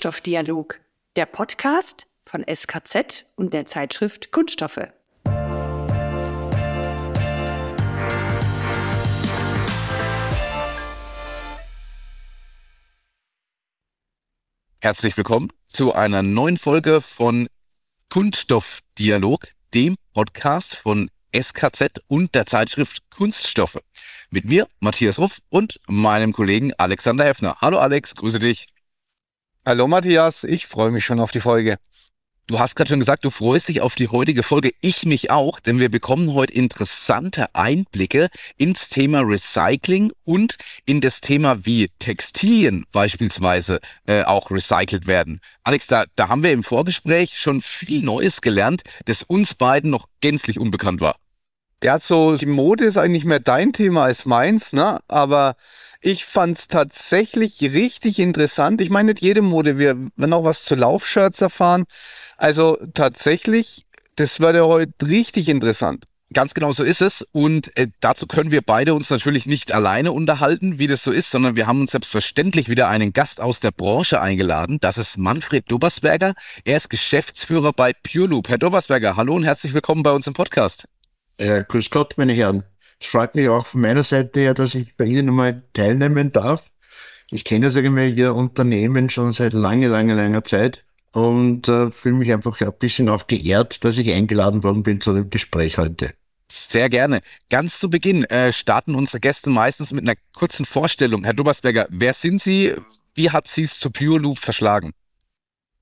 Kunststoffdialog, der Podcast von SKZ und der Zeitschrift Kunststoffe. Herzlich willkommen zu einer neuen Folge von Kunststoffdialog, dem Podcast von SKZ und der Zeitschrift Kunststoffe. Mit mir, Matthias Ruff und meinem Kollegen Alexander Heffner. Hallo Alex, grüße dich. Hallo Matthias, ich freue mich schon auf die Folge. Du hast gerade schon gesagt, du freust dich auf die heutige Folge. Ich mich auch, denn wir bekommen heute interessante Einblicke ins Thema Recycling und in das Thema, wie Textilien beispielsweise äh, auch recycelt werden. Alex, da, da haben wir im Vorgespräch schon viel Neues gelernt, das uns beiden noch gänzlich unbekannt war. Ja, so die Mode ist eigentlich mehr dein Thema als meins, ne? Aber ich fand es tatsächlich richtig interessant. Ich meine, nicht jede Mode. Wir werden auch was zu Laufshirts erfahren. Also tatsächlich, das wird ja heute richtig interessant. Ganz genau so ist es. Und äh, dazu können wir beide uns natürlich nicht alleine unterhalten, wie das so ist, sondern wir haben uns selbstverständlich wieder einen Gast aus der Branche eingeladen. Das ist Manfred Dobersberger. Er ist Geschäftsführer bei PureLoop. Herr Dobersberger, hallo und herzlich willkommen bei uns im Podcast. Äh, grüß Gott, meine Herren. Es freut mich auch von meiner Seite her, dass ich bei Ihnen einmal teilnehmen darf. Ich kenne, sage ich mal, Ihr Unternehmen schon seit lange, lange, langer Zeit und äh, fühle mich einfach ein bisschen auch geehrt, dass ich eingeladen worden bin zu dem Gespräch heute. Sehr gerne. Ganz zu Beginn äh, starten unsere Gäste meistens mit einer kurzen Vorstellung. Herr Dobersberger, wer sind Sie? Wie hat Sie es zu Pure Loop verschlagen?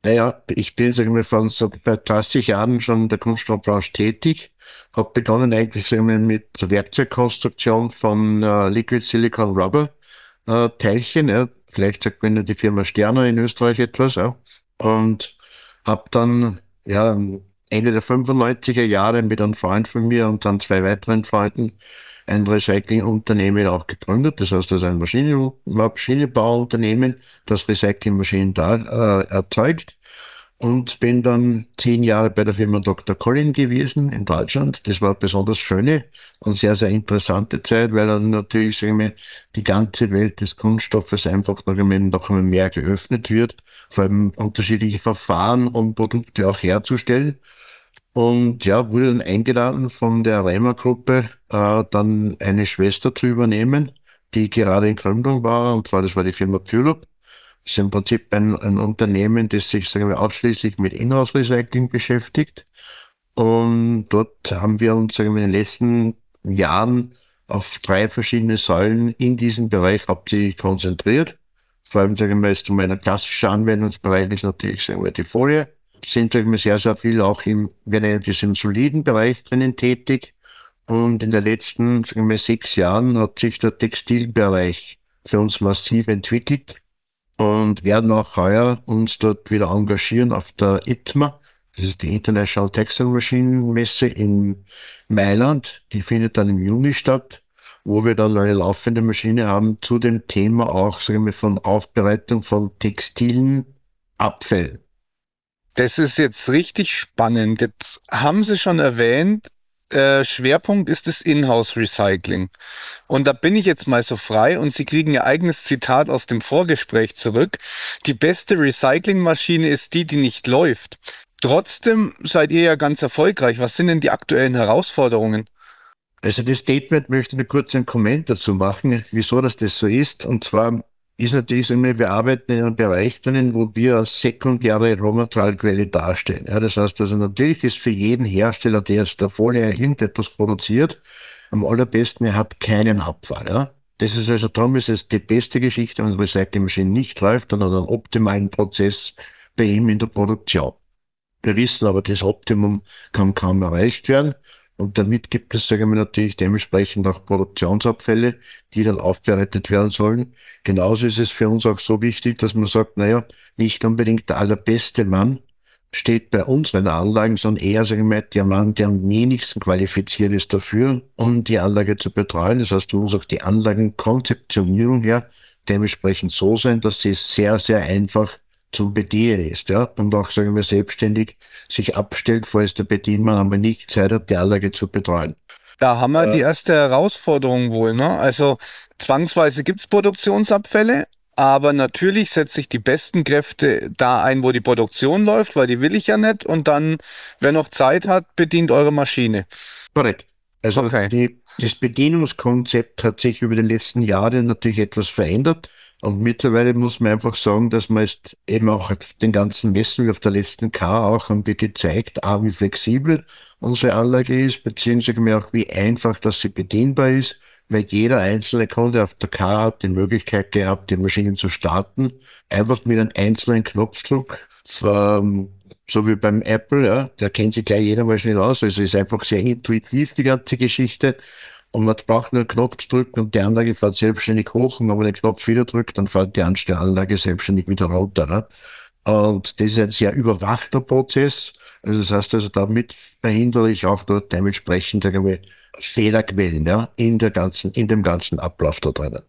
Naja, ich bin, sagen wir, von so bei 30 Jahren schon in der Kunststoffbranche tätig. Habe begonnen eigentlich mit Werkzeugkonstruktion von äh, Liquid Silicon Rubber äh, Teilchen. Ja. Vielleicht sagt man die Firma Sterner in Österreich etwas. Ja und habe dann ja Ende der 95er Jahre mit einem Freund von mir und dann zwei weiteren Freunden ein Recyclingunternehmen auch gegründet. Das heißt, das ist ein Maschinen Maschinenbauunternehmen, das Recyclingmaschinen da äh, erzeugt. Und bin dann zehn Jahre bei der Firma Dr. Collin gewesen in Deutschland. Das war eine besonders schöne und sehr, sehr interessante Zeit, weil dann natürlich, sagen wir, die ganze Welt des Kunststoffes einfach noch einmal, noch einmal mehr geöffnet wird vor allem unterschiedliche Verfahren, um Produkte auch herzustellen. Und ja, wurde dann eingeladen von der Reimer-Gruppe, äh, dann eine Schwester zu übernehmen, die gerade in Gründung war, und zwar das war die Firma Pulop. Das ist im Prinzip ein, ein Unternehmen, das sich sagen wir, ausschließlich mit Inhouse-Recycling beschäftigt. Und dort haben wir uns sagen wir, in den letzten Jahren auf drei verschiedene Säulen in diesem Bereich hauptsächlich konzentriert vor allem, sagen wir, jetzt meiner klassischen Anwendungsbereich ist natürlich, sagen wir, die Folie. Sind, sagen wir, sehr, sehr viel auch im, wir nennen das im soliden Bereich drinnen tätig. Und in den letzten, sagen wir, sechs Jahren hat sich der Textilbereich für uns massiv entwickelt und werden auch heuer uns dort wieder engagieren auf der ITMA. Das ist die International Textile Machine Messe in Mailand. Die findet dann im Juni statt wo wir dann eine laufende Maschine haben zu dem Thema auch, sagen wir, von Aufbereitung von textilen Abfällen. Das ist jetzt richtig spannend. Jetzt haben Sie schon erwähnt, äh, Schwerpunkt ist das Inhouse-Recycling. Und da bin ich jetzt mal so frei und Sie kriegen Ihr eigenes Zitat aus dem Vorgespräch zurück. Die beste Recyclingmaschine ist die, die nicht läuft. Trotzdem seid ihr ja ganz erfolgreich. Was sind denn die aktuellen Herausforderungen? Also das Statement möchte ich nur kurz einen Kommentar dazu machen, wieso das das so ist. Und zwar ist natürlich so, wir arbeiten in einem Bereich drinnen, wo wir als sekundäre Rohmaterialquelle darstellen. Ja, das heißt also natürlich ist für jeden Hersteller, der jetzt der Folie irgendetwas produziert, am allerbesten, er hat keinen Abfall. Ja. Das ist also, darum ist es die beste Geschichte, wenn eine Recyclingmaschine nicht läuft, dann hat er einen optimalen Prozess bei ihm in der Produktion. Wir wissen aber, das Optimum kann kaum erreicht werden. Und damit gibt es, sagen wir natürlich, dementsprechend auch Produktionsabfälle, die dann aufbereitet werden sollen. Genauso ist es für uns auch so wichtig, dass man sagt, naja, nicht unbedingt der allerbeste Mann steht bei unseren Anlagen, sondern eher, sagen wir, der Mann, der am wenigsten qualifiziert ist dafür, um die Anlage zu betreuen. Das heißt, du musst auch die Anlagenkonzeptionierung her dementsprechend so sein, dass sie sehr, sehr einfach zum Bedienen ist, ja, und auch, sagen wir, selbstständig sich abstellt, falls der Bedienmann aber nicht Zeit hat, die Anlage zu betreuen. Da haben wir äh, die erste Herausforderung wohl, ne? Also zwangsweise gibt es Produktionsabfälle, Aber natürlich setze ich die besten Kräfte da ein, wo die Produktion läuft, weil die will ich ja nicht. Und dann, wer noch Zeit hat, bedient eure Maschine. Korrekt. Also Okay. die, das Bedienungskonzept hat sich über die letzten Jahre natürlich etwas verändert. Und mittlerweile muss man einfach sagen, dass man jetzt eben auch den ganzen Messen wie auf der letzten K auch haben wir gezeigt, A, wie flexibel unsere Anlage ist, beziehungsweise auch wie einfach, dass sie bedienbar ist, weil jeder einzelne Kunde auf der K hat die Möglichkeit gehabt, die Maschinen zu starten, einfach mit einem einzelnen Knopfdruck, ähm, so wie beim Apple, ja, da kennt sich gleich jeder mal schnell aus, also ist einfach sehr intuitiv, die ganze Geschichte. Und man braucht nur einen Knopf drücken und die Anlage fährt selbstständig hoch. Und wenn man den Knopf wieder drückt, dann fährt die Anlage selbstständig wieder runter. Ne? Und das ist ein sehr überwachter Prozess. Also das heißt also, damit verhindere ich auch dort dementsprechend Fehlerquellen ja, in, der ganzen, in dem ganzen Ablauf da drinnen.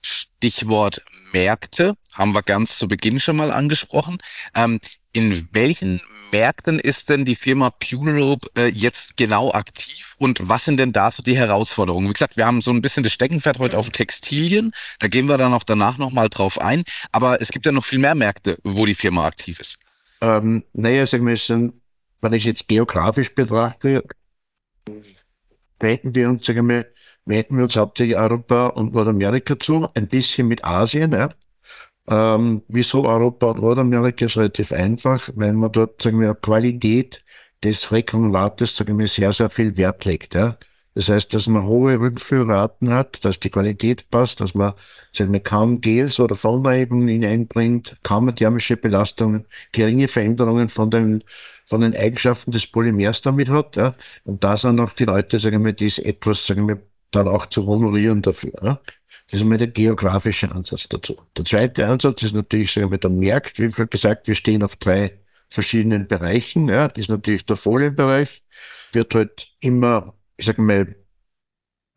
Stichwort Märkte haben wir ganz zu Beginn schon mal angesprochen. Ähm, in welchen Märkten ist denn die Firma Pureloop äh, jetzt genau aktiv und was sind denn da so die Herausforderungen? Wie gesagt, wir haben so ein bisschen das Steckenpferd heute auf Textilien, da gehen wir dann auch danach nochmal drauf ein, aber es gibt ja noch viel mehr Märkte, wo die Firma aktiv ist. Ähm, naja, wir, sind, wenn ich jetzt geografisch betrachte, weiten wir uns, sagen wir, weiten wir uns hauptsächlich Europa und Nordamerika zu, ein bisschen mit Asien. Ja. Ähm, wieso Europa und Nordamerika ist relativ einfach, weil man dort, sagen wir, Qualität des Rekongulates, sagen wir, sehr, sehr viel Wert legt. Ja. Das heißt, dass man hohe Rückführraten hat, dass die Qualität passt, dass man, sagen wir, kaum Gels oder Vollreiben hineinbringt, kaum thermische Belastungen, geringe Veränderungen von den, von den Eigenschaften des Polymers damit hat. Ja. Und da sind auch die Leute, sagen wir, dies etwas, sagen wir, dann auch zu honorieren dafür. Ja. Das ist mal der geografische Ansatz dazu. Der zweite Ansatz ist natürlich, sagen wir, der Markt. Wie schon gesagt, wir stehen auf drei verschiedenen Bereichen. Ja. Das ist natürlich der Folienbereich. Wird halt immer, ich sage mal,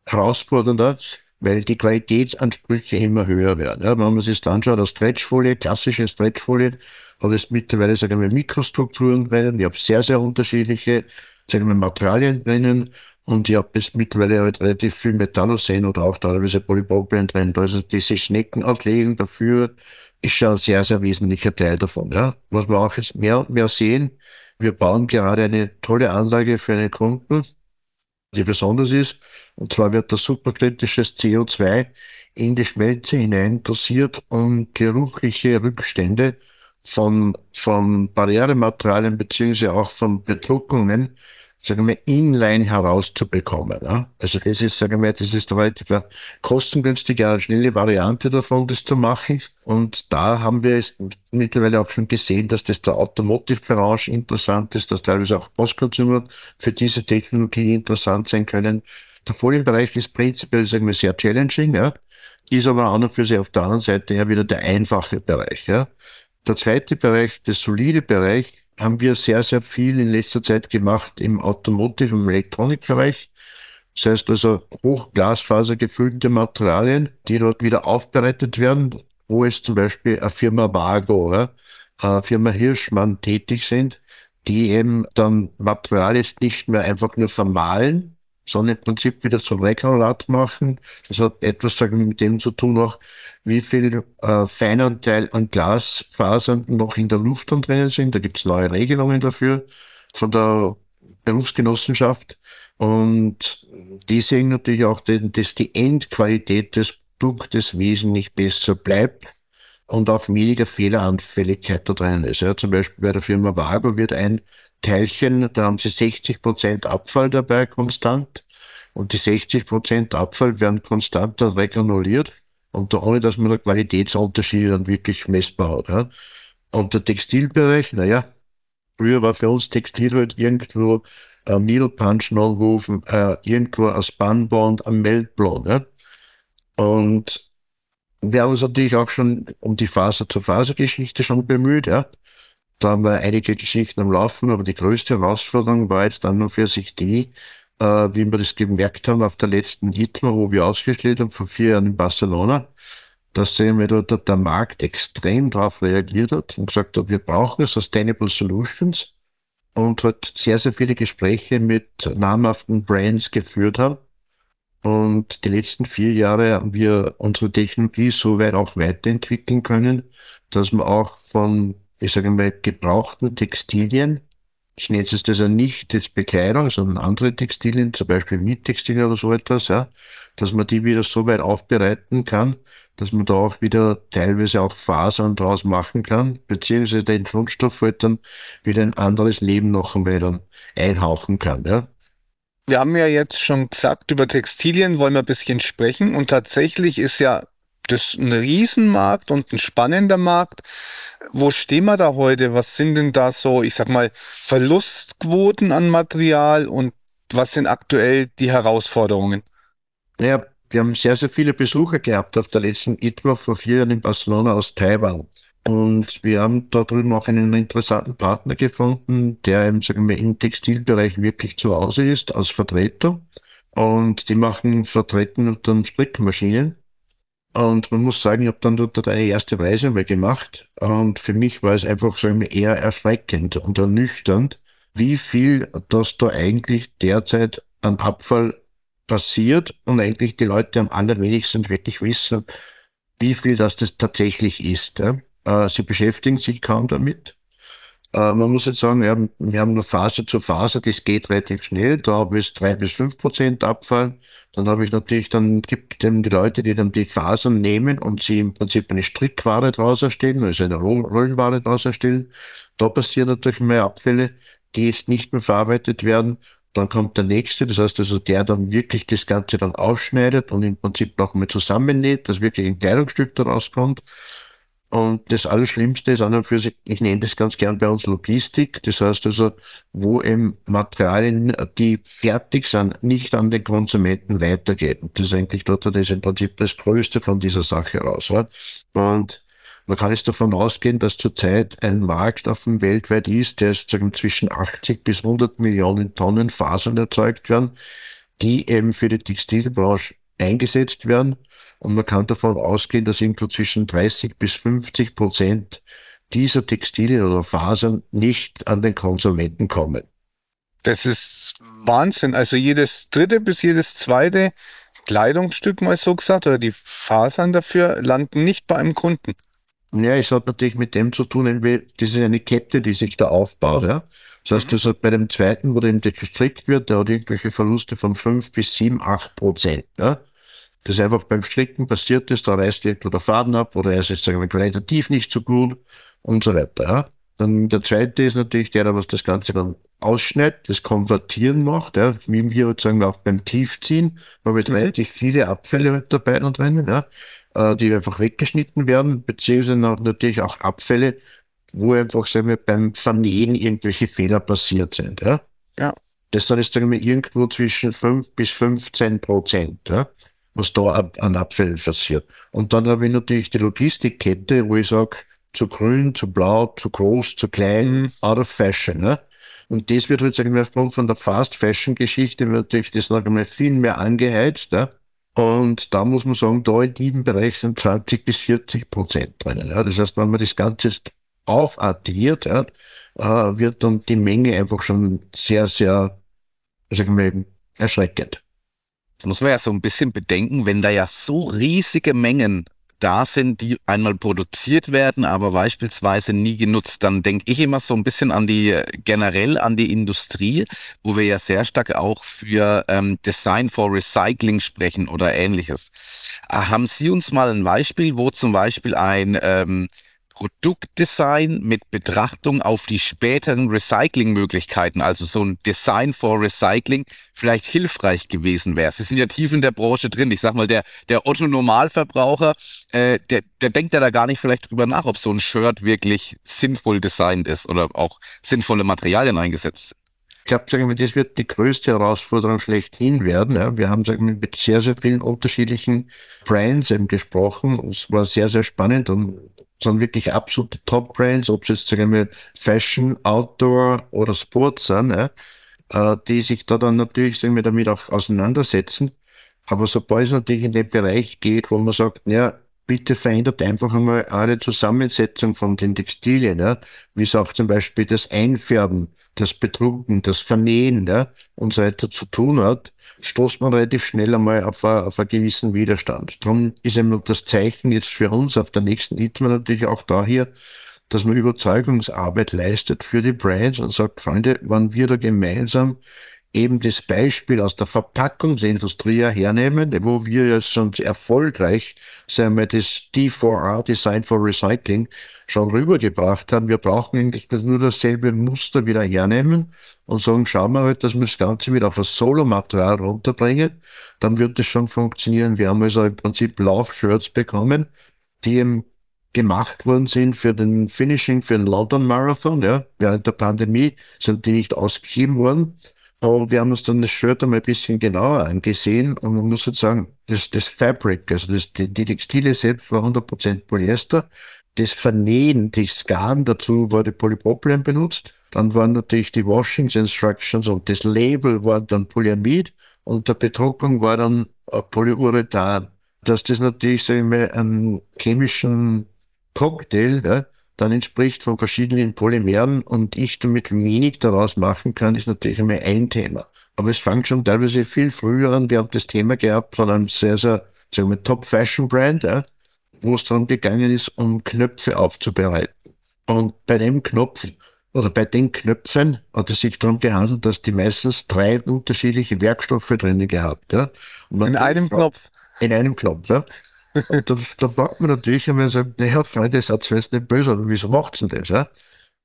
herausfordernder, weil die Qualitätsansprüche immer höher werden. Ja. Wenn man sich das anschaut, eine Stretchfolie, klassische Stretchfolie, hat es mittlerweile, sagen wir, Mikrostrukturen drinnen. Ich habe sehr, sehr unterschiedliche, sagen wir, Materialien drinnen. Und ich habe bis mittlerweile halt relativ viel Metallosen oder auch teilweise Polypropylen drin. Also diese Schneckenauslegung dafür ist schon ein sehr, sehr wesentlicher Teil davon. Ja. Was wir auch jetzt mehr und mehr sehen, wir bauen gerade eine tolle Anlage für einen Kunden, die besonders ist. Und zwar wird das superkritisches CO2 in die Schmelze hinein dosiert, um geruchliche Rückstände von, von Barrierematerialien beziehungsweise auch von Bedruckungen sagen wir, inline herauszubekommen. Ja? Also das ist, sagen wir, das ist relativ eine kostengünstige, schnelle Variante davon, das zu machen. Und da haben wir es mittlerweile auch schon gesehen, dass das der Automotive-Branche interessant ist, dass teilweise auch Postconsumer für diese Technologie interessant sein können. Der Folienbereich ist prinzipiell, sagen wir, sehr challenging, ja? ist aber an und für sich auf der anderen Seite ja wieder der einfache Bereich. Ja? Der zweite Bereich, der solide Bereich, haben wir sehr, sehr viel in letzter Zeit gemacht im Automotive- und Elektronikbereich. Das heißt also hochglasfasergefüllte Materialien, die dort wieder aufbereitet werden, wo es zum Beispiel eine Firma Vago, ja, eine Firma Hirschmann tätig sind, die eben dann Material jetzt nicht mehr einfach nur vermahlen, sondern im Prinzip wieder zum Regranulat machen. Das hat etwas sagen mit dem zu tun, auch wie viel äh, Feinanteil an Glasfasern noch in der Luft drinnen sind. Da gibt es neue Regelungen dafür von der Berufsgenossenschaft. Und die sehen natürlich auch, dass die Endqualität des Produktes wesentlich besser bleibt und auch weniger Fehleranfälligkeit da drin ist. Ja, zum Beispiel bei der Firma Vago wird ein Teilchen, da haben sie 60 Prozent Abfall dabei konstant und die 60 Prozent Abfall werden konstant dann regranuliert und ohne, dass man da Qualitätsunterschiede dann wirklich messbar hat. Ja. Und der Textilbereich, naja, früher war für uns Textil halt irgendwo ein Needle Punch anrufen, äh, irgendwo ein Spannband, ein Meltplan. Ja. Und wir haben uns natürlich auch schon um die Faser-zu-Faser-Geschichte schon bemüht. Ja. Da haben wir einige Geschichten am Laufen, aber die größte Herausforderung war jetzt dann nur für sich die, äh, wie wir das gemerkt haben auf der letzten ITMA, wo wir ausgestellt haben, vor vier Jahren in Barcelona, dass sehen wir dort der Markt extrem darauf reagiert hat und gesagt hat, wir brauchen Sustainable Solutions und hat sehr, sehr viele Gespräche mit namhaften Brands geführt haben. Und die letzten vier Jahre haben wir unsere Technologie so weit auch weiterentwickeln können, dass man auch von, ich sage mal, gebrauchten Textilien, ich nenne es also nicht das Bekleidung, sondern andere Textilien, zum Beispiel Miettextilien oder so etwas, ja, dass man die wieder so weit aufbereiten kann, dass man da auch wieder teilweise auch Fasern draus machen kann, beziehungsweise den Grundstoff halt dann wieder ein anderes Leben noch einmal dann einhauchen kann, ja. Wir haben ja jetzt schon gesagt, über Textilien wollen wir ein bisschen sprechen und tatsächlich ist ja das ein Riesenmarkt und ein spannender Markt. Wo stehen wir da heute? Was sind denn da so, ich sag mal, Verlustquoten an Material und was sind aktuell die Herausforderungen? Naja, wir haben sehr, sehr viele Besucher gehabt auf der letzten ITMA vor vier Jahren in Barcelona aus Taiwan. Und wir haben da drüben auch einen interessanten Partner gefunden, der eben, sagen wir, im Textilbereich wirklich zu Hause ist, als Vertreter. Und die machen Vertreten und dann Strickmaschinen. Und man muss sagen, ich habe dann dort eine erste Reise mal gemacht. Und für mich war es einfach so eher erschreckend und ernüchternd, wie viel das da eigentlich derzeit an Abfall passiert und eigentlich die Leute am allerwenigsten wirklich wissen, wie viel das das tatsächlich ist. Äh, sie beschäftigen sich kaum damit. Äh, man muss jetzt sagen, ja, wir haben nur Phase zu Phase, das geht relativ schnell. Da habe ich drei bis fünf Prozent Abfall. Dann habe ich natürlich, dann gibt es die Leute, die dann die Fasern nehmen und sie im Prinzip eine Strickware draus erstellen, also eine Rollenware draus erstellen. Da passieren natürlich mehr Abfälle, die jetzt nicht mehr verarbeitet werden. Dann kommt der nächste, das heißt also der dann wirklich das Ganze dann ausschneidet und im Prinzip nochmal zusammennäht, dass wirklich ein Kleidungsstück daraus kommt. Und das Allerschlimmste ist an und für sich, ich nenne das ganz gern bei uns Logistik. Das heißt also, wo eben Materialien, die fertig sind, nicht an den Konsumenten weitergehen. Das ist eigentlich dort das im Prinzip das Größte von dieser Sache raus. Und man kann jetzt davon ausgehen, dass zurzeit ein Markt auf dem weltweit ist, der sagen, zwischen 80 bis 100 Millionen Tonnen Fasern erzeugt werden, die eben für die Textilbranche eingesetzt werden und man kann davon ausgehen, dass irgendwo zwischen 30 bis 50 Prozent dieser Textilien oder Fasern nicht an den Konsumenten kommen. Das ist Wahnsinn. Also jedes dritte bis jedes zweite Kleidungsstück, mal so gesagt, oder die Fasern dafür landen nicht bei einem Kunden. Ja, es hat natürlich mit dem zu tun, das ist eine Kette, die sich da aufbaut. Ja. Das heißt, mhm. das hat bei dem zweiten, wo dem gestrickt wird, der hat irgendwelche Verluste von 5 bis 7, 8 Prozent. Ja das einfach beim Stricken passiert ist, da reißt irgendwo der Faden ab oder er ist jetzt sagen wir, qualitativ nicht so gut und so weiter. Ja. Dann der zweite ist natürlich der, der was das Ganze dann ausschneidet, das Konvertieren macht, ja, wie wir sozusagen auch beim Tiefziehen, weil wir relativ viele Abfälle mit dabei und drinnen, ja, äh, die einfach weggeschnitten werden, beziehungsweise natürlich auch Abfälle, wo einfach sagen wir, beim Vernähen irgendwelche Fehler passiert sind. Ja. ja. Das dann ist sagen wir, irgendwo zwischen 5 bis 15 Prozent. Ja was da an Abfällen passiert. Und dann habe ich natürlich die Logistikkette, wo ich sage, zu grün, zu blau, zu groß, zu klein, out of fashion. Ne? Und das wird halt, sagen wir, aufgrund von der Fast-Fashion-Geschichte natürlich das noch einmal viel mehr angeheizt. Ne? Und da muss man sagen, da in diesem Bereich sind 20 bis 40 Prozent drinnen. Ja? Das heißt, wenn man das Ganze aufaddiert, ja, äh, wird dann die Menge einfach schon sehr, sehr, sagen wir, erschreckend. Jetzt muss man ja so ein bisschen bedenken, wenn da ja so riesige Mengen da sind, die einmal produziert werden, aber beispielsweise nie genutzt, dann denke ich immer so ein bisschen an die generell an die Industrie, wo wir ja sehr stark auch für ähm, Design for Recycling sprechen oder ähnliches. Äh, haben Sie uns mal ein Beispiel, wo zum Beispiel ein ähm, Produktdesign mit Betrachtung auf die späteren Recyclingmöglichkeiten, also so ein Design for Recycling, vielleicht hilfreich gewesen wäre. Sie sind ja tief in der Branche drin. Ich sag mal, der, der Otto-Normalverbraucher, äh, der, der denkt ja da gar nicht vielleicht drüber nach, ob so ein Shirt wirklich sinnvoll designt ist oder auch sinnvolle Materialien eingesetzt sind. Ich glaube, das wird die größte Herausforderung schlechthin werden. Ja. Wir haben sagen wir, mit sehr, sehr vielen unterschiedlichen Brands eben gesprochen. Es war sehr, sehr spannend und sind wirklich absolute Top-Brands, ob es jetzt sagen wir Fashion, Outdoor oder Sport sind, ja, äh, die sich da dann natürlich sagen wir, damit auch auseinandersetzen. Aber sobald es natürlich in den Bereich geht, wo man sagt, ja, bitte verändert einfach einmal eine Zusammensetzung von den Textilien, ja? wie es auch zum Beispiel das Einfärben, das Bedrucken, das Vernähen ja? und so weiter zu tun hat, stoßt man relativ schnell einmal auf, auf einen gewissen Widerstand. Darum ist eben das Zeichen jetzt für uns auf der nächsten ITMA natürlich auch da hier, dass man Überzeugungsarbeit leistet für die Brands und sagt, Freunde, wenn wir da gemeinsam eben das Beispiel aus der Verpackungsindustrie hernehmen, wo wir ja schon erfolgreich, sagen wir, das D4R, Design for Recycling, schon rübergebracht haben. Wir brauchen eigentlich nur dasselbe Muster wieder hernehmen und sagen, schauen wir halt, dass wir das Ganze wieder auf ein Solo-Material runterbringen. Dann wird das schon funktionieren. Wir haben also im Prinzip Laufshirts bekommen, die eben gemacht worden sind für den Finishing, für den London Marathon, ja. Während der Pandemie sind die nicht ausgegeben worden. Und wir haben uns dann das Shirt einmal ein bisschen genauer angesehen und man muss jetzt sagen, das, das Fabric, also das, die, die Textile selbst war 100% Polyester. Das Vernähen, die Scan dazu wurde Polypropylen benutzt. Dann waren natürlich die Washings Instructions und das Label war dann Polyamid und der Bedruckung war dann Polyurethan. Dass das natürlich, sagen wir, einen chemischen Cocktail ja, dann entspricht von verschiedenen Polymeren und ich damit wenig daraus machen kann, ist natürlich einmal ein Thema. Aber es fängt schon teilweise viel früher an. Wir haben das Thema gehabt von einem sehr, sehr, sagen wir, Top-Fashion-Brand, ja, wo es darum gegangen ist, um Knöpfe aufzubereiten. Und bei dem Knopf oder bei den Knöpfen hat es sich darum gehandelt, dass die meistens drei unterschiedliche Werkstoffe drinnen gehabt. Ja. In einem Knopf. In einem Knopf, ja. Und da, da fragt man natürlich, wenn man sagt, naja, Freunde, seid ihr jetzt nicht böse, aber wieso macht ihr das? Ja?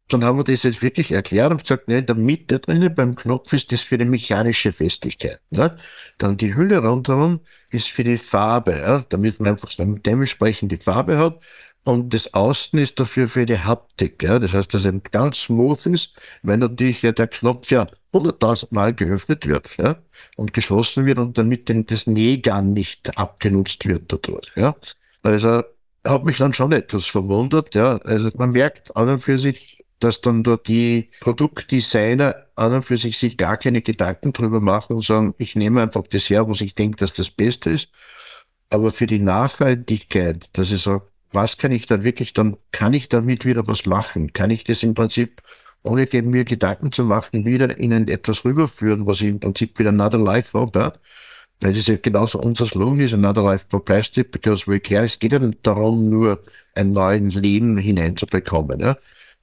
Dann haben wir das jetzt wirklich erklärt und gesagt, ne, in der Mitte drinnen beim Knopf ist das für die mechanische Festigkeit. Ja? Dann die Hülle rundherum ist für die Farbe, ja? damit man einfach dementsprechend die Farbe hat. Und das Außen ist dafür für die Haptik. Ja? Das heißt, dass es ganz smooth ist, wenn natürlich ja der Knopf ja hunderttausend Mal geöffnet wird ja? und geschlossen wird und damit denn das Nähgarn nicht abgenutzt wird dadurch. Ja? Also hat mich dann schon etwas verwundert. Ja? Also man merkt an und für sich, dass dann dort die Produktdesigner an und für sich sich gar keine Gedanken drüber machen und sagen, ich nehme einfach das her, was ich denke, dass das Beste ist. Aber für die Nachhaltigkeit, dass ich sage, was kann ich dann wirklich, dann kann ich damit wieder was machen? Kann ich das im Prinzip, ohne mir Gedanken zu machen, wieder in etwas rüberführen, was ich im Prinzip wieder another life habe? Ja? Weil das ja genauso unser Slogan ist, another life for plastic, because we care. Es geht ja darum, nur ein neues Leben hineinzubekommen. Ja?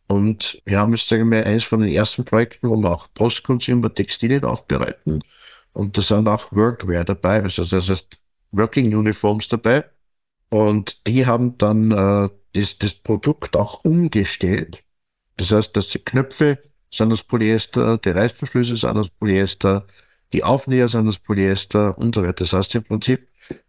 Und wir haben jetzt, sagen wir, eines von den ersten Projekten, wo wir auch Post-Consumer Textilien aufbereiten. Und da sind auch Workwear dabei, also das heißt Working Uniforms dabei. Und die haben dann äh, das, das Produkt auch umgestellt. Das heißt, dass die Knöpfe sind aus Polyester, die Reißverschlüsse sind aus Polyester, die Aufnäher sind aus Polyester und so weiter. Das heißt, im Prinzip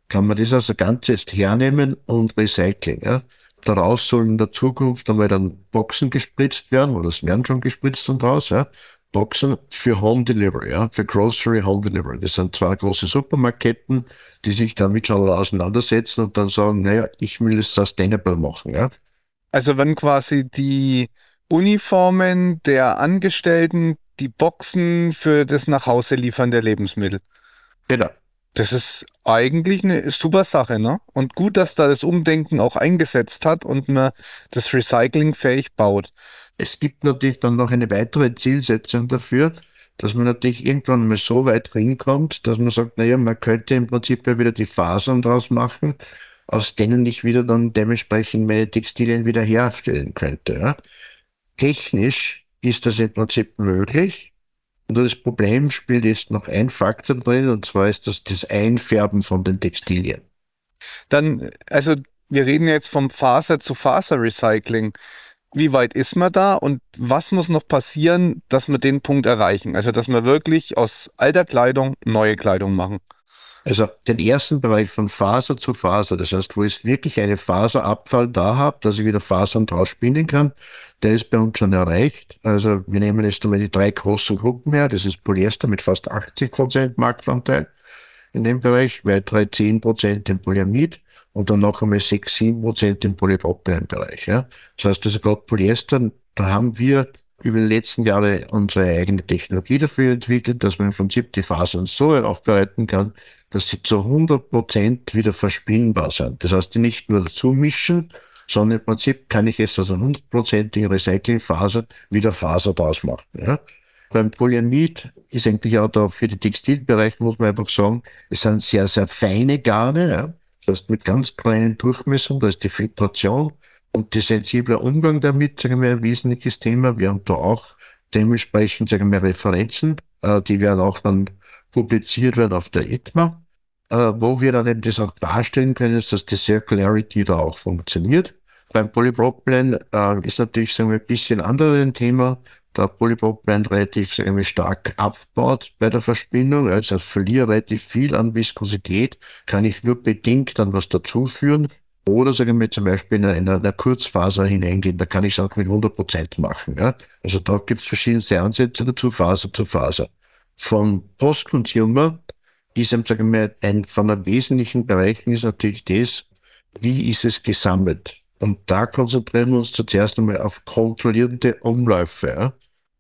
kann man das als Ganze jetzt hernehmen und recyceln. Ja. Daraus sollen in der Zukunft einmal dann Boxen gespritzt werden, oder es werden schon gespritzt und raus, ja. Boxen für Home Delivery, ja, für Grocery Home Delivery. Das sind zwei große Supermarktketten, die sich damit schon auseinandersetzen und dann sagen, naja, ich will es sustainable machen, ja. Also wenn quasi die Uniformen der Angestellten die Boxen für das nach Hause liefern der Lebensmittel. Genau. Das ist eigentlich eine super Sache, ne? Und gut, dass da das Umdenken auch eingesetzt hat und man das Recycling fähig baut. Es gibt natürlich dann noch eine weitere Zielsetzung dafür, dass man natürlich irgendwann mal so weit hinkommt, dass man sagt, naja, man könnte im Prinzip ja wieder die Fasern draus machen, aus denen ich wieder dann dementsprechend meine Textilien wieder herstellen könnte. Ja. Technisch ist das im Prinzip möglich. Und das Problem spielt jetzt noch ein Faktor drin, und zwar ist das das Einfärben von den Textilien. Dann, also wir reden jetzt vom Faser zu Faser Recycling wie weit ist man da und was muss noch passieren, dass wir den Punkt erreichen? Also, dass wir wirklich aus alter Kleidung neue Kleidung machen. Also den ersten Bereich von Faser zu Faser, das heißt, wo ich wirklich einen Faserabfall da habe, dass ich wieder Fasern draus spinnen kann, der ist bei uns schon erreicht. Also wir nehmen jetzt einmal die drei großen Gruppen her, das ist Polyester mit fast 80% Marktanteil in dem Bereich, weitere 10% im Polyamid und dann noch einmal 6, 7 Prozent im Polypropylen-Bereich. Ja. Das heißt, also gerade Polyester, da haben wir über die letzten Jahre unsere eigene Technologie dafür entwickelt, dass man im Prinzip die Fasern so aufbereiten kann, dass sie zu 100 Prozent wieder verspinnbar sind. Das heißt, die nicht nur dazu mischen, sondern im Prinzip kann ich jetzt aus einer hundertprozentigen Recyclingfaser wieder Faser draus machen. Ja? Beim Polyamid ist eigentlich auch da für den Textilbereich, muss man einfach sagen, es sind sehr, sehr feine Garne. Ja? Das mit ganz kleinen Durchmessungen, da ist die Filtration und der sensible Umgang damit, sagen wir, ein wesentliches Thema. Wir haben da auch dementsprechend, sagen wir, Referenzen, äh, die werden auch dann publiziert werden auf der ETMA, äh, wo wir dann eben das auch darstellen können, dass die Circularity da auch funktioniert. Beim Polypropylen äh, ist natürlich, sagen wir, ein bisschen anderes Thema, da Polypropylen relativ wir, stark abbaut bei der Verspinnung, also verliere relativ viel an Viskosität, kann ich nur bedingt dann was dazuführen. Oder sagen wir zum Beispiel in einer, in einer Kurzfaser hineingehen, da kann ich es auch mit 100 Prozent machen. Ja? Also da gibt es verschiedenste Ansätze dazu, Faser zu Faser. Von Post-Consumer ist sagen wir, ein von den wesentlichen Bereichen ist natürlich das, wie ist es gesammelt? Und da konzentrieren wir uns zuerst einmal auf kontrollierte Umläufe. Ja?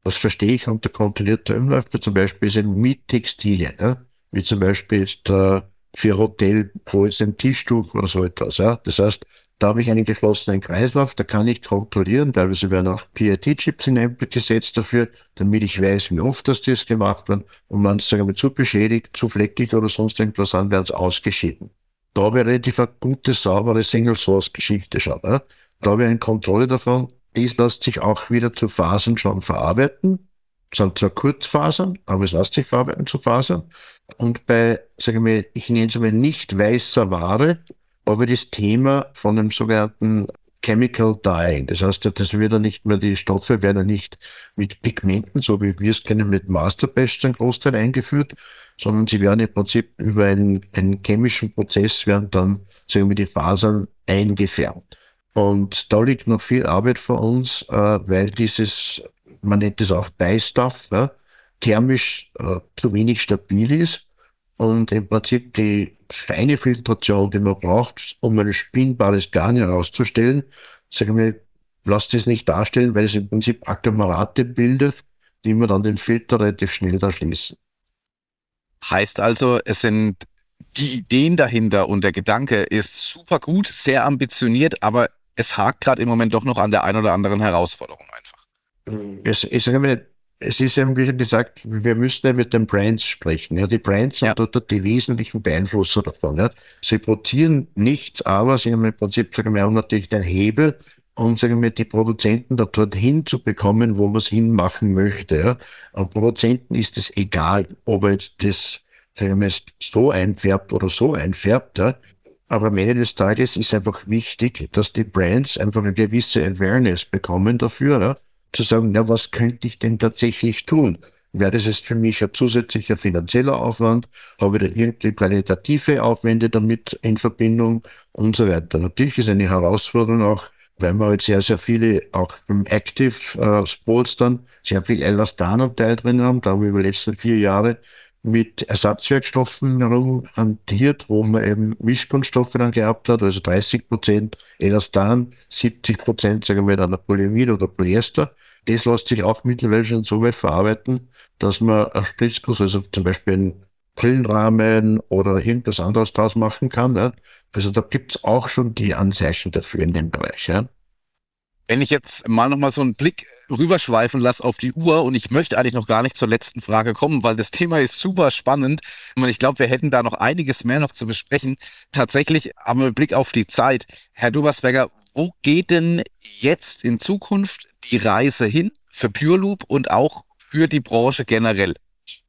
Was verstehe ich unter kontrollierter Umläufe? Zum Beispiel sind Miettextilien, ja? wie zum Beispiel jetzt äh, für Hotel, wo ist ein Tischtuch oder so etwas. Ja? Das heißt, da habe ich einen geschlossenen Kreislauf, da kann ich kontrollieren, teilweise werden auch PIT-Chips hineingesetzt dafür, damit ich weiß, wie oft das, das gemacht wird. Und man sagen wir, zu beschädigt, zu fleckig oder sonst irgendwas an, werden es ausgeschieden. Da habe ich relativ eine gute, saubere Single-Source-Geschichte schon. Ja? Da habe ich eine Kontrolle davon. Dies lässt sich auch wieder zu Fasern schon verarbeiten. Das sind zwar Kurzfasern, aber es lässt sich verarbeiten zu Fasern. Und bei, sagen wir, ich nenne es mal nicht weißer Ware, aber das Thema von einem sogenannten Chemical Dyeing. Das heißt, das wird dann nicht mehr, die Stoffe werden nicht mit Pigmenten, so wie wir es kennen, mit Masterbatch ein Großteil eingeführt, sondern sie werden im Prinzip über einen, einen chemischen Prozess werden dann, sagen wir, die Fasern eingefärbt. Und da liegt noch viel Arbeit vor uns, äh, weil dieses, man nennt es auch Dye-Stuff, ja, thermisch äh, zu wenig stabil ist und im Prinzip die feine Filtration, die man braucht, um ein spinnbares Garn herauszustellen, sagen wir, lasst es nicht darstellen, weil es im Prinzip Agglomerate bildet, die man dann den Filter relativ schnell da schließen. Heißt also, es sind die Ideen dahinter und der Gedanke ist super gut, sehr ambitioniert, aber es hakt gerade im Moment doch noch an der einen oder anderen Herausforderung einfach. Es, ich sage mal, es ist eben, wie gesagt, wir müssen ja mit den Brands sprechen. Ja, die Brands ja. sind dort die wesentlichen Beeinflusser davon. Ja. Sie produzieren nichts, aber sie haben im Prinzip, sagen wir, haben natürlich den Hebel, um, sagen wir, die Produzenten da dorthin zu bekommen, wo man es hinmachen möchte. Ja. Und Produzenten ist es egal, ob er jetzt das, sagen wir, so einfärbt oder so einfärbt. Ja. Aber am Ende des Tages ist einfach wichtig, dass die Brands einfach eine gewisse Awareness bekommen dafür. Ja zu sagen, na, was könnte ich denn tatsächlich tun? Wäre das jetzt für mich ein zusätzlicher finanzieller Aufwand? Habe ich da irgendwie qualitative Aufwände damit in Verbindung und so weiter? Natürlich ist eine Herausforderung auch, weil wir halt sehr, sehr viele, auch im Active äh, Sports dann, sehr viel Elastananteil drin haben. Da haben wir über die letzten vier Jahre mit Ersatzwerkstoffen herumhantiert, wo man eben Mischkunststoffe dann gehabt hat, also 30 Prozent Elastan, 70 Prozent, sagen wir dann Polyamid oder Polyester. Das lässt sich auch mittlerweile schon so weit verarbeiten, dass man ein Spritzguss, also zum Beispiel einen Brillenrahmen oder irgendwas anderes draus machen kann. Ja. Also da gibt's auch schon die Anzeichen dafür in dem Bereich. Ja. Wenn ich jetzt mal nochmal so einen Blick rüberschweifen lasse auf die Uhr und ich möchte eigentlich noch gar nicht zur letzten Frage kommen, weil das Thema ist super spannend und ich glaube, wir hätten da noch einiges mehr noch zu besprechen. Tatsächlich haben wir Blick auf die Zeit. Herr Dubersberger, wo geht denn jetzt in Zukunft die Reise hin für PureLoop und auch für die Branche generell?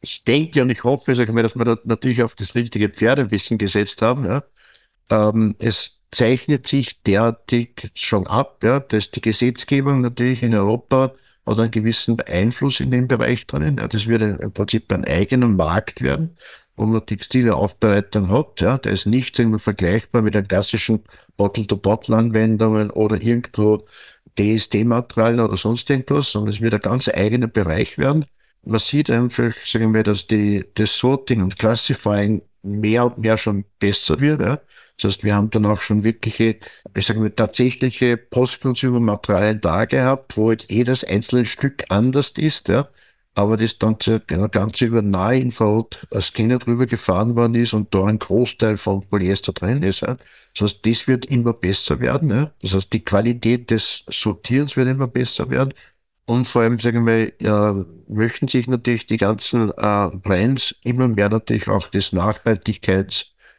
Ich denke und ich hoffe, dass wir da natürlich auf das richtige Pferdewissen gesetzt haben. Ja. Ähm, es zeichnet sich derartig schon ab, ja, dass die Gesetzgebung natürlich in Europa hat einen gewissen Einfluss in dem Bereich drinnen. Ja, das wird im Prinzip ein eigener Markt werden, wo man textile Aufbereitung hat. Ja, der ist nicht irgendwie vergleichbar mit den klassischen Bottle-to-Bottle-Anwendungen oder irgendwo DSD-Materialien oder sonst irgendwas, sondern es wird ein ganz eigener Bereich werden. Man sieht einfach, sagen wir, dass die, das Sorting und Classifying mehr und mehr schon besser wird. Ja. Das heißt, wir haben dann auch schon wirkliche, ich sage mal, tatsächliche Post-Consumer-Materialien da gehabt, wo halt jedes einzelne Stück anders ist, ja. aber das ganze, genau, ganze über Nahinfrarot als Scanner drüber gefahren worden ist und da ein Großteil von Polyester drin ist. Ja. Das heißt, das wird immer besser werden. Ja. Das heißt, die Qualität des Sortierens wird immer besser werden. Und vor allem, sagen wir, ja, möchten sich natürlich die ganzen äh, Brands immer mehr natürlich auch das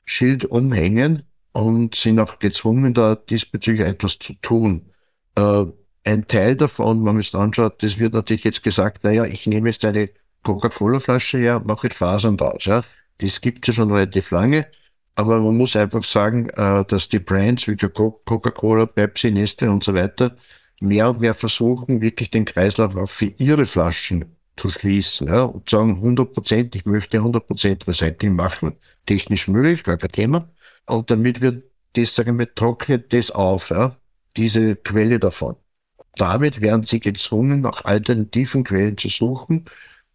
Nachhaltigkeitsschild umhängen und sind auch gezwungen, da diesbezüglich etwas zu tun. Äh, ein Teil davon, wenn man es anschaut, das wird natürlich jetzt gesagt, naja, ich nehme jetzt eine Coca-Cola-Flasche her, mache Fasern draus. Ja. Das gibt es ja schon relativ lange. Aber man muss einfach sagen, äh, dass die Brands wie Coca-Cola, Pepsi, Nestle und so weiter mehr und mehr versuchen, wirklich den Kreislauf auch für ihre Flaschen zu schließen ja, und sagen 100 Prozent, ich möchte 100 Prozent Recycling machen, technisch möglich, gar kein Thema. Und damit wird das, sagen wir, trocknet das auf, ja, diese Quelle davon damit werden sie gezwungen, nach alternativen Quellen zu suchen.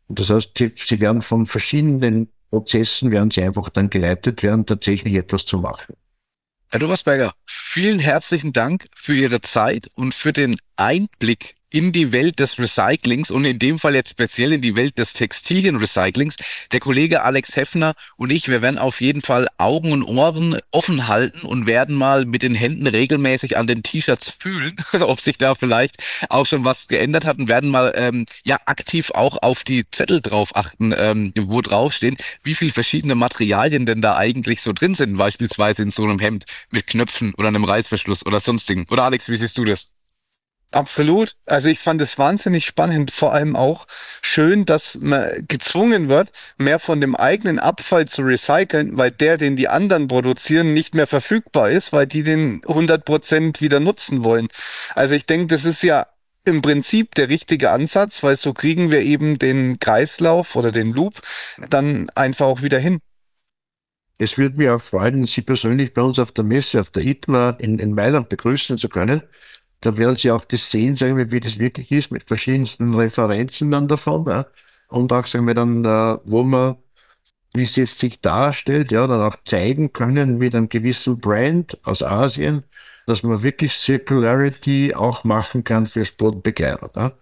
Und das heißt, sie, werden von verschiedenen Prozessen, werden sie einfach dann geleitet werden, tatsächlich etwas zu machen. Herr Dobersberger, vielen herzlichen Dank für Ihre Zeit und für den Einblick in die Welt des Recyclings und in dem Fall jetzt speziell in die Welt des Textilienrecyclings. Der Kollege Alex Heffner und ich, wir werden auf jeden Fall Augen und Ohren offen halten und werden mal mit den Händen regelmäßig an den T-Shirts fühlen, ob sich da vielleicht auch schon was geändert hat und werden mal ähm, ja aktiv auch auf die Zettel drauf achten, ähm, wo draufstehen, wie viel verschiedene Materialien denn da eigentlich so drin sind, beispielsweise in so einem Hemd mit Knöpfen oder einem Reißverschluss oder sonstigen. Oder Alex, wie siehst du das? Absolut. Also ich fand es wahnsinnig spannend, vor allem auch schön, dass man gezwungen wird, mehr von dem eigenen Abfall zu recyceln, weil der, den die anderen produzieren, nicht mehr verfügbar ist, weil die den 100% wieder nutzen wollen. Also ich denke, das ist ja im Prinzip der richtige Ansatz, weil so kriegen wir eben den Kreislauf oder den Loop dann einfach auch wieder hin. Es würde mich auch freuen, Sie persönlich bei uns auf der Messe, auf der ITMA in, in Mailand begrüßen zu können. Da werden Sie auch das sehen, sagen wir, wie das wirklich ist, mit verschiedensten Referenzen dann davon. Ja. Und auch, sagen wir dann, äh, wo man, wie es jetzt sich darstellt, ja, dann auch zeigen können mit einem gewissen Brand aus Asien, dass man wirklich Circularity auch machen kann für Sportbegleiter. Ja.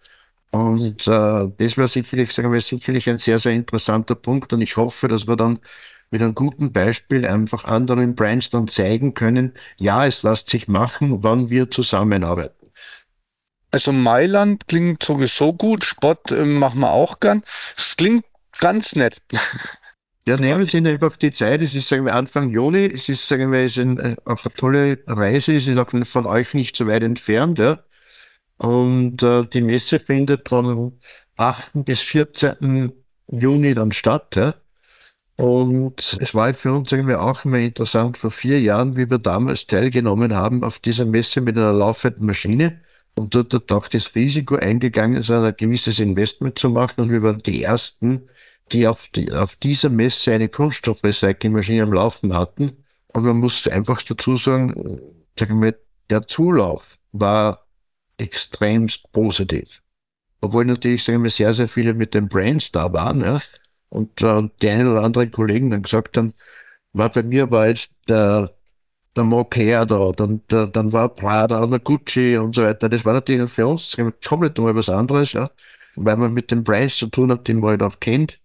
Und äh, das wäre sicherlich, sagen wir, sicherlich ein sehr, sehr interessanter Punkt. Und ich hoffe, dass wir dann mit einem guten Beispiel einfach anderen Brands dann zeigen können, ja, es lässt sich machen, wann wir zusammenarbeiten. Also Mailand klingt sowieso gut, Sport äh, machen wir auch gern. Es klingt ganz nett. Ja, nehmen Sie einfach die Zeit. Es ist, sagen wir, Anfang Juni. Es ist, sagen wir, es ist ein, äh, auch eine tolle Reise. Es ist auch von euch nicht so weit entfernt, ja. Und äh, die Messe findet von 8. bis 14. Juni dann statt, ja. Und es war für uns irgendwie auch immer interessant, vor vier Jahren, wie wir damals teilgenommen haben auf dieser Messe mit einer laufenden Maschine und dort auch das Risiko eingegangen ist, ein gewisses Investment zu machen. Und wir waren die Ersten, die auf, die, auf dieser Messe eine Kunststoffrecyclingmaschine am Laufen hatten. Und man muss einfach dazu sagen, sagen wir, der Zulauf war extremst positiv. Obwohl natürlich, sagen wir, sehr, sehr viele mit den Brands da waren. Ja. Und äh, die einen oder anderen Kollegen dann gesagt haben, war bei mir war jetzt der, der Moncler da, dann, der, dann war Prada und der Gucci und so weiter. Das war natürlich für uns komplett nochmal was anderes, ja. Weil man mit dem Preis zu tun hat, den man halt auch kennt.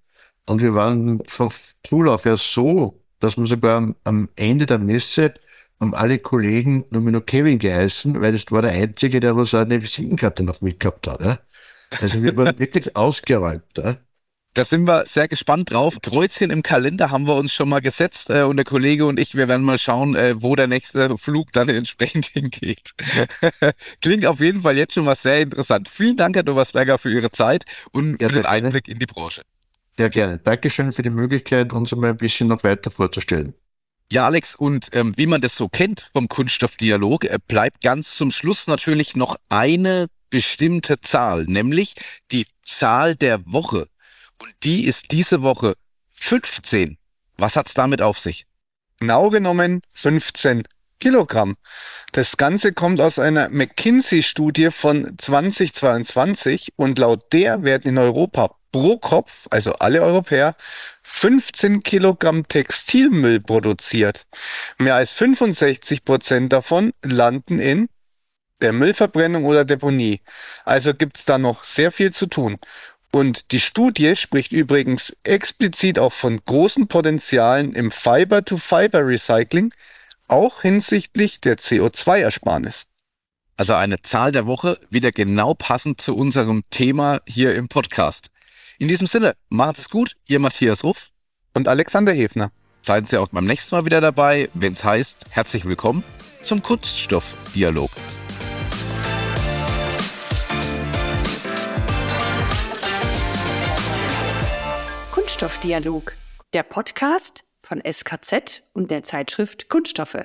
Und wir waren vom Zulauf her so, dass man sogar am, am Ende der Messe haben alle Kollegen nur noch Kevin geheißen, weil das war der Einzige, der was eine Visitenkarte noch mitgehabt hat. Ja. Also wir waren wirklich ausgeräumt. Ja. Da sind wir sehr gespannt drauf. Kreuzchen im Kalender haben wir uns schon mal gesetzt äh, und der Kollege und ich, wir werden mal schauen, äh, wo der nächste Flug dann entsprechend hingeht. Klingt auf jeden Fall jetzt schon was sehr interessant. Vielen Dank, Herr Doversberger, für Ihre Zeit und ja, den Einblick in die Branche. Sehr gerne. Dankeschön für die Möglichkeit, uns mal ein bisschen noch weiter vorzustellen. Ja, Alex, und ähm, wie man das so kennt vom Kunststoffdialog, äh, bleibt ganz zum Schluss natürlich noch eine bestimmte Zahl, nämlich die Zahl der Woche. Und die ist diese Woche 15. Was hat's damit auf sich? Genau genommen 15 Kilogramm. Das Ganze kommt aus einer McKinsey-Studie von 2022 und laut der werden in Europa pro Kopf, also alle Europäer, 15 Kilogramm Textilmüll produziert. Mehr als 65 Prozent davon landen in der Müllverbrennung oder Deponie. Also gibt es da noch sehr viel zu tun. Und die Studie spricht übrigens explizit auch von großen Potenzialen im Fiber-to-Fiber-Recycling, auch hinsichtlich der CO2-Ersparnis. Also eine Zahl der Woche, wieder genau passend zu unserem Thema hier im Podcast. In diesem Sinne, macht's gut, ihr Matthias Ruff. Und Alexander Hefner. Seien Sie auch beim nächsten Mal wieder dabei, wenn es heißt, herzlich willkommen zum Kunststoffdialog. Kunststoffdialog, der Podcast von SKZ und der Zeitschrift Kunststoffe.